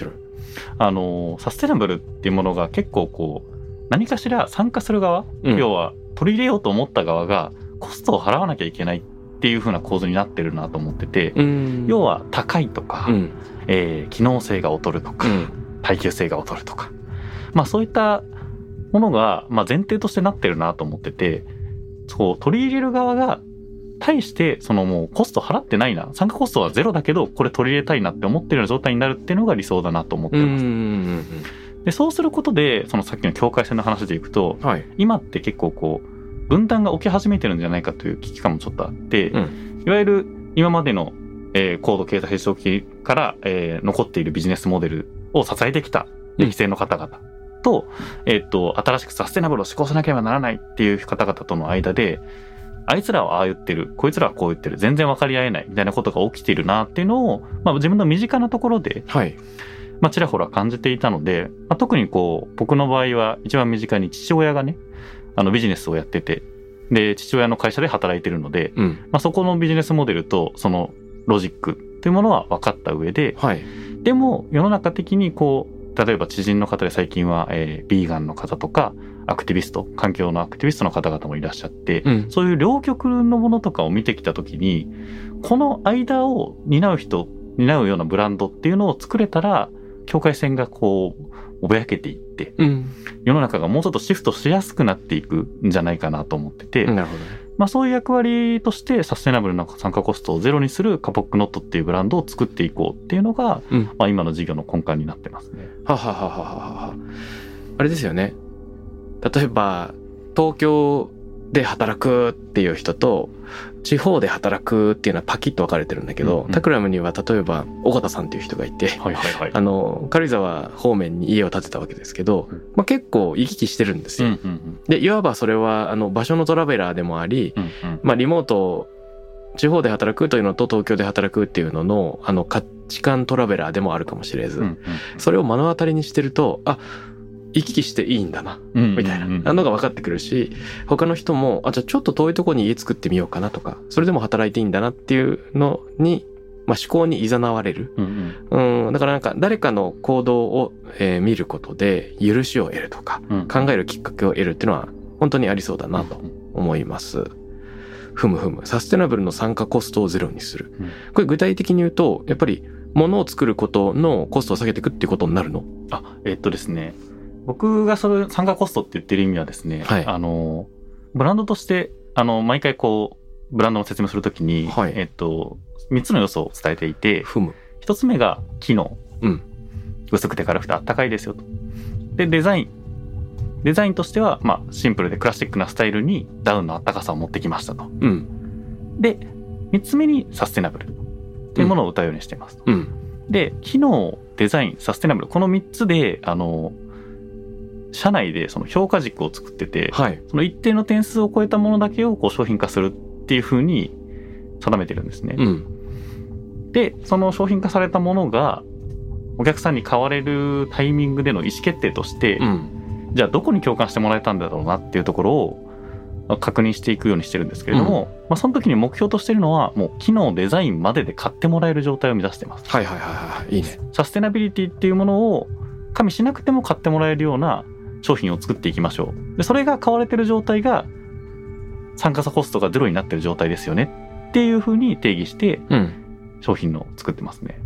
あのサステナブルっていうものが結構こう何かしら参加する側、うん要は取り入れようと思った側がコストを払わなきゃいけないっていう風な構図になってるなと思ってて、うん要は高いとか、うん。えー機能性が劣るとか、うん。耐久性が劣るとか。まあそういったものが、まあ、前提としてなってるなと思ってて、そう、取り入れる側が、対して、そのもうコスト払ってないな。参加コストはゼロだけど、これ取り入れたいなって思ってるような状態になるっていうのが理想だなと思ってうん。うます。ん。で、そうすることで、そのさっきの境界線の話でいくと、はい。今って結構こう、分断が起き始めてるんじゃないかという危機感もちょっとあって、ういわゆる今までの、えー高度経済成長期から、えー残っているビジネスモデルを支えてきた歴世の方々と、えっと、新しくサステナブルを施行しなければならないっていう方々との間で、あいつらはああ言ってる、こいつらはこう言ってる、全然分かり合えないみたいなことが起きているなっていうのを、まあ自分の身近なところで、はい。まあちらほら感じていたので、まあ、特にこう、僕の場合は一番身近に父親がね、あのビジネスをやってて、で、父親の会社で働いてるので、うん。まあそこのビジネスモデルとそのロジックっていうものは分かった上で、はい。でも世の中的にこう、例えば知人の方で最近は、えービーガンの方とか、アクティビスト、環境のアクティビストの方々もいらっしゃって、うん。そういう両極のものとかを見てきたときに、この間を担う人、担うようなブランドっていうのを作れたら、境界線がこう、おぼやけていって、うん。世の中がもうちょっとシフトしやすくなっていくんじゃないかなと思ってて、なるほどね。まあそういう役割としてサステナブルな参加コストをゼロにするカポックノットっていうブランドを作っていこうっていうのが、うんまあ今の事業の根幹になってますね。ははははははは。あれですよね。例えば、東京で働くっていう人と地方で働くっていうのはパキッと分かれてるんだけど、うんうん。タクラムには例えば尾形さんっていう人がいて、はいはいはい。あの軽井沢方面に家を建てたわけですけど、うん。まあ、結構行き来してるんですうんよ。うん。でいわばそれはあの場所のトラベラーでもあり、うんうん。まあ、リモート地方で働くというのと東京で働くっていうののあの価値観トラベラーでもあるかもしれず、うん。それを目の当たりにしてるとあ行き来していいんだなうんみたいな。のが分かってくるし他の人もあじゃあちょっと遠いところに家作ってみようかなとかそれでも働いていいんだなっていうのに、まあ、思考に誘われる、うんうん。うん、だからなんか誰かの行動を、えー見ることで許しを得るとかうん。考えるきっかけを得るっていうのは本当にありそうだなと思います。ふむふむ。サステナブルの参加コストをゼロにする。うん。これ具体的に言うと、やっぱり物を作ることのコストを下げていくっていうことになるの？あ、えっとですね。僕がそれ参加コストって言ってる意味はですね、はいあの、ブランドとして、あの、毎回こう、ブランドの説明するときに、はいえっと、3つの要素を伝えていて、ふむ。1つ目が機能。うん薄くて軽くてあったかいですよと。で、デザイン。デザインとしては、まあ、シンプルでクラシックなスタイルにダウンのあったかさを持ってきましたと。うん。で、3つ目にサステナブルっていうものを歌うようにしています。うん。で、機能、デザイン、サステナブル、この3つで、あの、社内でその評価軸を作ってて、はい。その一定の点数を超えたものだけをこう商品化するっていうふうに定めてるんですね。うん。で、その商品化されたものが、お客さんに買われるタイミングでの意思決定として、うん。じゃあどこに共感してもらえたんだろうなっていうところをまあ確認していくようにしてるんですけれども、まあ、その時に目標としてるのは、もう機能、デザインまでで買ってもらえる状態を目指してます。はいはいはいはい。いいね。サステナビリティっていうものを加味しなくても買ってもらえるような商品を作っていきましょう。で、それが買われてる状態が参加者コストがゼロになってる状態ですよねっていうふうに定義してうん。商品の作ってますね。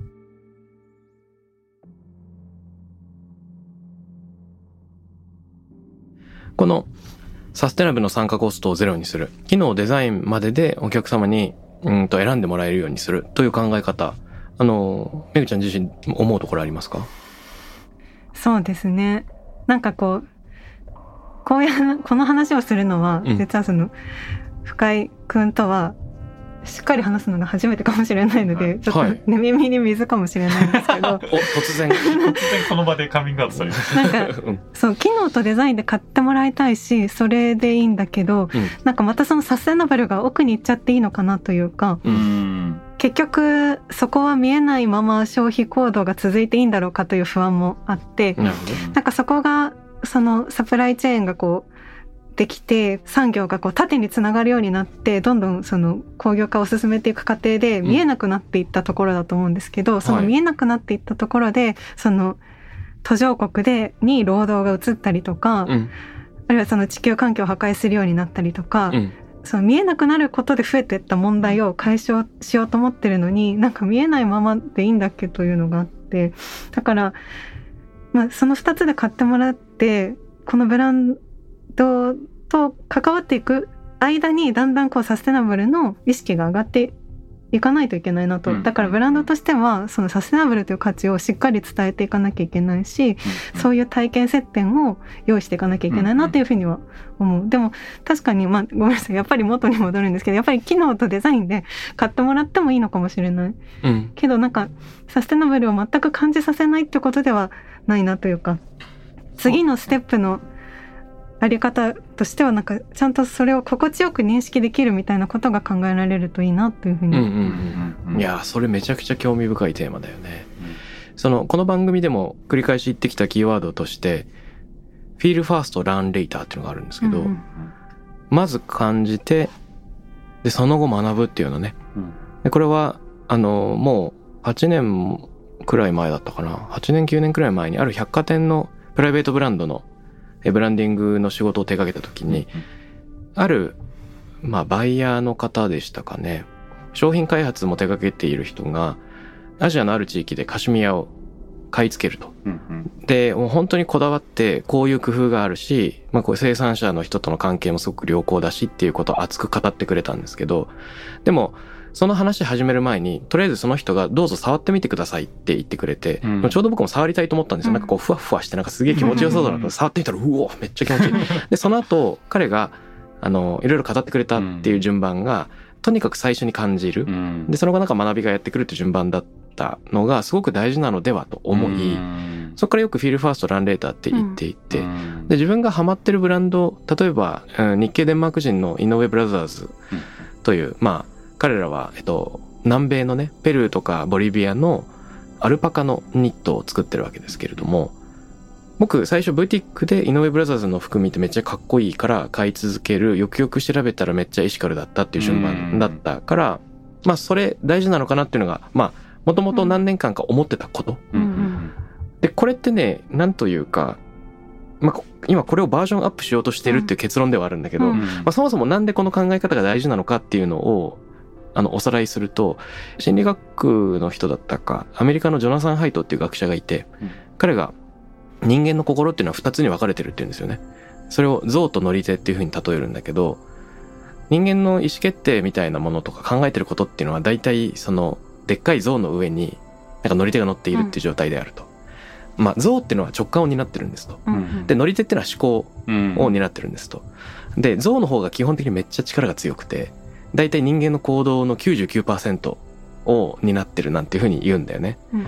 このサステナブルの参加コストをゼロにする。機能デザインまででお客様にうんと選んでもらえるようにするという考え方。あの、めぐちゃん自身思うところありますか？そうですね。なんかこう、こういう、この話をするのは、うん。実はその、深井くんとは、しっかり話すのが初めてかもしれないので、ちょっとはい。寝耳に水かもしれないんですけど、お、突然。突然この場でカミングアウトされましなんか、うん。そう、機能とデザインで買ってもらいたいし、それでいいんだけど、うん。なんかまたそのサステナブルが奥に行っちゃっていいのかなというか、ううんん。結局そこは見えないまま消費行動が続いていいんだろうかという不安もあって、なんかそこがそのサプライチェーンがこうできて産業がこう縦につながるようになってどんどんその工業化を進めていく過程で見えなくなっていったところだと思うんですけど、その見えなくなっていったところでその途上国でに労働が移ったりとか、うん。あるいはその地球環境を破壊するようになったりとか、うん。その見えなくなることで増えてった問題を解消しようと思ってるのになんか見えないままでいいんだっけというのがあってだから、まあ、その2つで買ってもらってこのブランドと関わっていく間にだんだんこうサステナブルの意識が上がっていかないといけないなと、うんだからブランドとしてはそのサステナブルという価値をしっかり伝えていかなきゃいけないし、そういう体験接点を用意していかなきゃいけないなっていうふうには思う。でも確かに、まあごめんなさい。やっぱり元に戻るんですけど、やっぱり機能とデザインで買ってもらってもいいのかもしれない。うん。けどなんか、サステナブルを全く感じさせないってことではないなというか、次のステップのあり方としてはなんか、ちゃんとそれを心地よく認識できるみたいなことが考えられるといいなというふうに。うんうんうん。いやー、それめちゃくちゃ興味深いテーマだよね。その、この番組でも繰り返し言ってきたキーワードとして、フィールファースト、ランレイターっていうのがあるんですけど、うんうんまず感じて、で、その後学ぶっていうのね。でこれは、あの、もう8年くらい前だったかな。8年9年くらい前にある百貨店のプライベートブランドのえブランディングの仕事を手掛けた時に、ある、まあ、バイヤーの方でしたかね。商品開発も手掛けている人が、アジアのある地域でカシミヤを買い付けると。うんうんで、もう本当にこだわって、こういう工夫があるし、まあこう生産者の人との関係もすごく良好だしっていうことを熱く語ってくれたんですけど、でも、その話始める前に、とりあえずその人がどうぞ触ってみてくださいって言ってくれて、うん。ちょうど僕も触りたいと思ったんですよ。うん。なんかこう、ふわふわしてなんかすげえ気持ちよさそうだなと、触ってみたら、うおめっちゃ気持ちいい。で、その後、彼が、あのいろいろ語ってくれたっていう順番が、とにかく最初に感じる、うん。でその後なんか学びがやってくるって順番だったのがすごく大事なのではと思い、うん。そこからよくフィールファーストランレーターって言っていて、うん。で自分がハマってるブランド例えば、うん日系デンマーク人の井上ブラザーズという、まあ彼らは、えっと、南米のねペルーとかボリビアのアルパカのニットを作ってるわけですけれども僕最初ブティックで井上ブラザーズの服見てめっちゃかっこいいから買い続けるよくよく調べたらめっちゃエシカルだったっていう順番だったからまあそれ大事なのかなっていうのがまあもともと何年間か思ってたこと、でこれってねなんというか、まあ、こ今これをバージョンアップしようとしてるっていう結論ではあるんだけど、うん。まあ、そもそもなんでこの考え方が大事なのかっていうのをあのおさらいすると心理学の人だったかアメリカのジョナサン・ハイトっていう学者がいて、うん彼が人間の心っていうのは2つに分かれてるっていうんですよね。それを象と乗り手っていうふうに例えるんだけど人間の意思決定みたいなものとか考えてることっていうのは大体そのでっかい象の上になんか乗り手が乗っているっていう状態であると。まあ象っていうのは直感を担ってるんですと。うんうんで乗り手っていうのは思考うんを担ってるんですと。で、象の方が基本的にめっちゃ力が強くて、大体人間の行動の99%を担ってるなんていうふうに言うんだよね。うん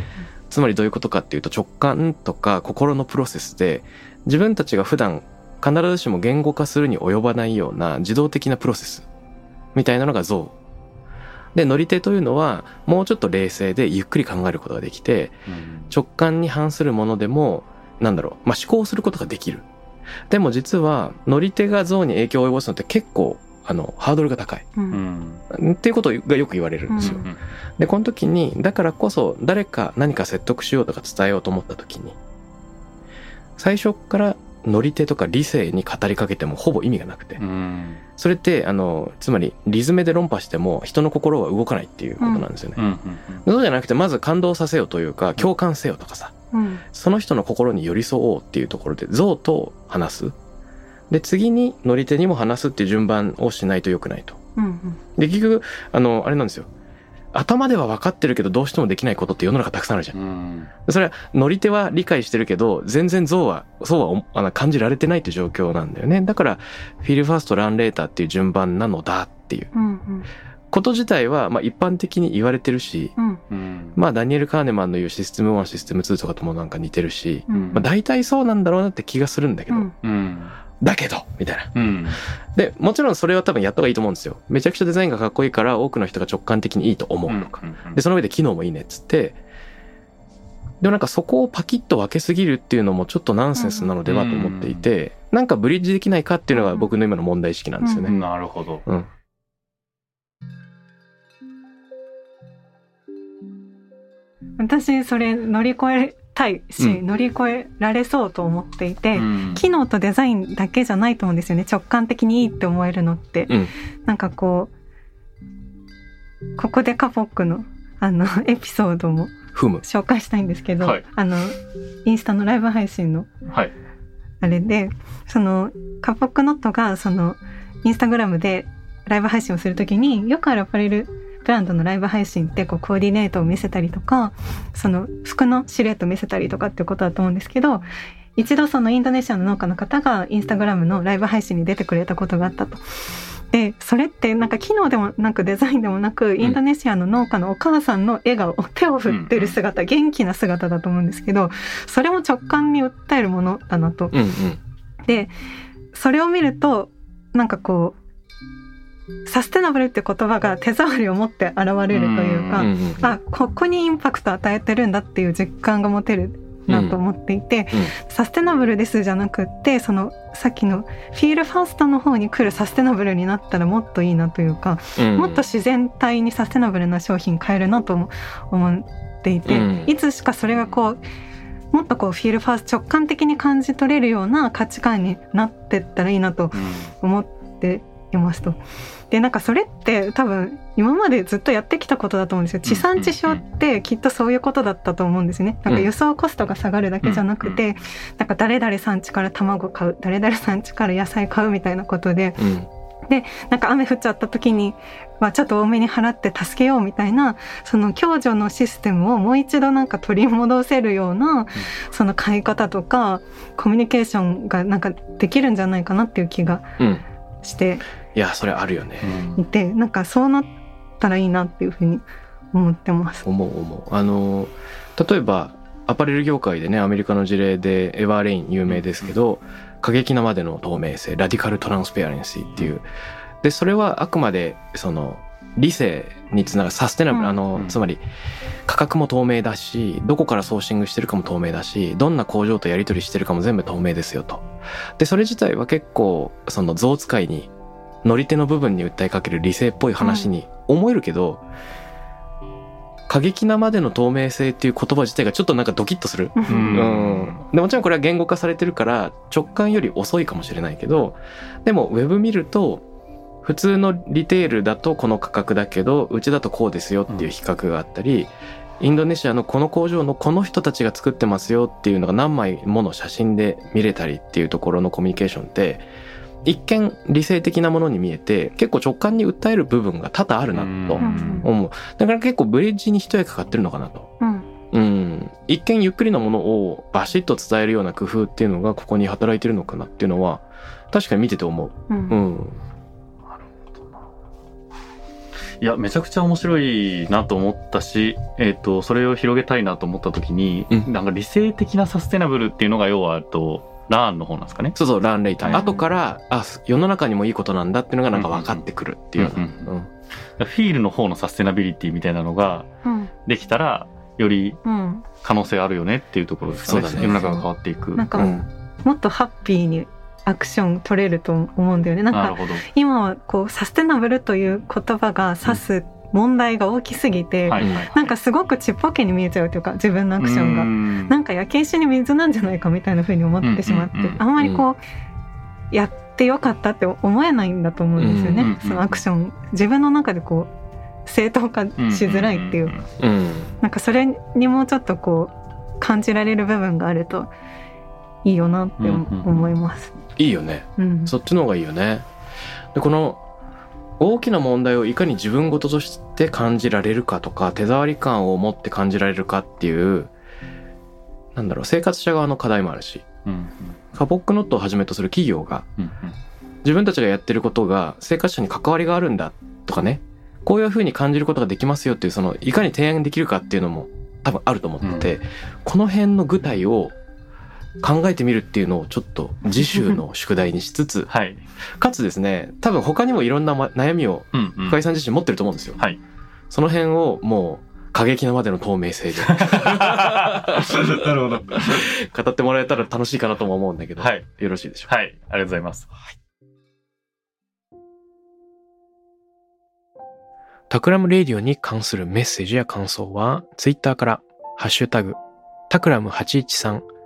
つまりどういうことかっていうと直感とか心のプロセスで自分たちが普段必ずしも言語化するに及ばないような自動的なプロセスみたいなのが象。で、乗り手というのはもうちょっと冷静でゆっくり考えることができて、うん直感に反するものでも、なんだろう、まあ、思考することができる。でも実は、乗り手が象に影響を及ぼすのって結構、あの、ハードルが高い。ううんんっていうことがよく言われるんですよ。うんで、この時に、だからこそ、誰か何か説得しようとか伝えようと思った時に、最初から乗り手とか理性に語りかけてもほぼ意味がなくてう、んそれって、あの、つまり、リズムで論破しても人の心は動かないっていうことなんですよね。うんうんそうじゃなくて、まず感動させようというか、共感せよとかさ、うんその人の心に寄り添おうっていうところで象と話す。で、次に乗り手にも話すっていう順番をしないと良くないと。うんで、結局、あの、あれなんですよ。頭では分かってるけどどうしてもできないことって世の中たくさんあるじゃん。うん。それは乗り手は理解してるけど、全然象は、そうはおあの感じられてないっていう状況なんだよね。だから、フィールファースト、ランレーターっていう順番なのだっていう。うんうん。こと自体は、まあ一般的に言われてるし、うん。うん。まあダニエル・カーネマンの言うシステム1、システム2とかともなんか似てるし、うん。まあ大体そうなんだろうなって気がするんだけど、うん。うんだけどみたいな。うんで、もちろんそれは多分やった方がいいと思うんですよ。めちゃくちゃデザインがかっこいいから多くの人が直感的にいいと思うとか。で、その上で機能もいいねっつって、でもなんかそこをパキッと分けすぎるっていうのもちょっとナンセンスなのではと思っていて、なんかブリッジできないかっていうのが僕の今の問題意識なんですよね。なるほどうん。私それ乗り越えたいし、うん乗り越えられそうと思っていて、うん。機能とデザインだけじゃないと思うんですよね。直感的にいいって思えるのって、うん。なんかこうここでカポックのあのエピソードも。紹介したいんですけど、はい。あのインスタのライブ配信のはい。あれでそのカポックノットがそのインスタグラムでライブ配信をするときによくあるアパレルブランドのライブ配信ってこうコーディネートを見せたりとかその服のシルエットを見せたりとかっていうことだと思うんですけど一度そのインドネシアの農家の方がインスタグラムのライブ配信に出てくれたことがあったと。でそれってなんか機能でもなくデザインでもなくインドネシアの農家のお母さんの笑顔手を振ってる姿、元気な姿だと思うんですけどそれも直感に訴えるものだなと。でそれを見るとなんかこうサステナブルって言葉が手触りを持って現れるというか、うんうんうんあここにインパクト与えてるんだっていう実感が持てるなと思っていて、サステナブルですじゃなくってそのさっきのフィールファーストの方に来るサステナブルになったらもっといいなというか、うん。もっと自然体にサステナブルな商品買えるなとも思っていて、うん。いつしかそれがこうもっとこうフィールファースト直感的に感じ取れるような価値観になってったらいいなと思っていますと。でなんかそれって多分今までずっとやってきたことだと思うんですよ。地産地消ってきっとそういうことだったと思うんですね。なんか輸送コストが下がるだけじゃなくて、なんか誰々産地から卵買う誰々産地から野菜買うみたいなことで。うん。なんか雨降っちゃった時に、まあ、ちょっと多めに払って助けようみたいなその共助のシステムをもう一度なんか取り戻せるようなその買い方とかコミュニケーションがなんかできるんじゃないかなっていう気がうん。していやそれあるよね、いてなんかそうなったらいいなっていうふうに思ってます。思う思う。あの例えばアパレル業界でねアメリカの事例でエヴァーレイン有名ですけど、過激なまでの透明性ラディカルトランスペアレンシーっていう。でそれはあくまでその理性につながるサステナブル、うん。あのうん。つまり価格も透明だしどこからソーシングしてるかも透明だしどんな工場とやり取りしてるかも全部透明ですよと。でそれ自体は結構その象使いに乗り手の部分に訴えかける理性っぽい話に思えるけど、過激なまでの透明性っていう言葉自体がちょっとなんかドキッとする。ううんん、でもちろんこれは言語化されてるから直感より遅いかもしれないけどでもウェブ見ると普通のリテールだとこの価格だけどうちだとこうですよっていう比較があったり、インドネシアのこの工場のこの人たちが作ってますよっていうのが何枚もの写真で見れたりっていうところのコミュニケーションって一見理性的なものに見えて結構直感に訴える部分が多々あるなとん思う。だから結構ブリッジに一役かかってるのかなと。うんうん、一見ゆっくりなものをバシッと伝えるような工夫っていうのがここに働いてるのかなっていうのは確かに見てて思う。うんうん。いやめちゃくちゃ面白いなと思ったし、えっとそれを広げたいなと思った時に、うんなんか理性的なサステナブルっていうのが要はえっとラーンの方なんですかね？そうそう、ランレイター。はい後から、あ、世の中にもいいことなんだっていうのがなんか分かってくるっていうフィールの方のサステナビリティみたいなのがうんできたらよりうん可能性あるよねっていうところですかね。そうだね世の中が変わっていく。なんかうんもっとハッピーにアクション取れると思うんだよね。なんかなるほど。今はこうサステナブルという言葉が指す問題が大きすぎて、はいはいはいなんかすごくちっぽけに見えちゃうというか自分のアクションが。ンなんか焼け石に水なんじゃないかみたいな風に思ってしまって、うんうんうんあんまりこう、やってよかったって思えないんだと思うんですよね、うんうんうんそのアクション自分の中でこう正当化しづらいっていう,、うん。なんかそれにもうちょっとこう感じられる部分があるといいよなってうんうんうん思います。いいよね。うんそっちの方がいいよね。で、この、大きな問題をいかに自分事として感じられるかとか、手触り感を持って感じられるかっていう、なんだろう、生活者側の課題もあるし、うんカポックノットをはじめとする企業が、自分たちがやってることが生活者に関わりがあるんだとかね、こういうふうに感じることができますよっていう、その、いかに提案できるかっていうのも多分あると思ってて、この辺の具体を考えてみるっていうのをちょっと次週の宿題にしつつ、はい。かつですね、多分他にもいろんなま悩みをうんうん深井さん自身持ってると思うんですよ。はい。その辺をもう過激なまでの透明性で なるほど。語ってもらえたら楽しいかなとも思うんだけど、はい。よろしいでしょうか？はい。ありがとうございます。タクラムレディオに関するメッセージや感想は、ツイッターから、ハッシュタグ、タクラム813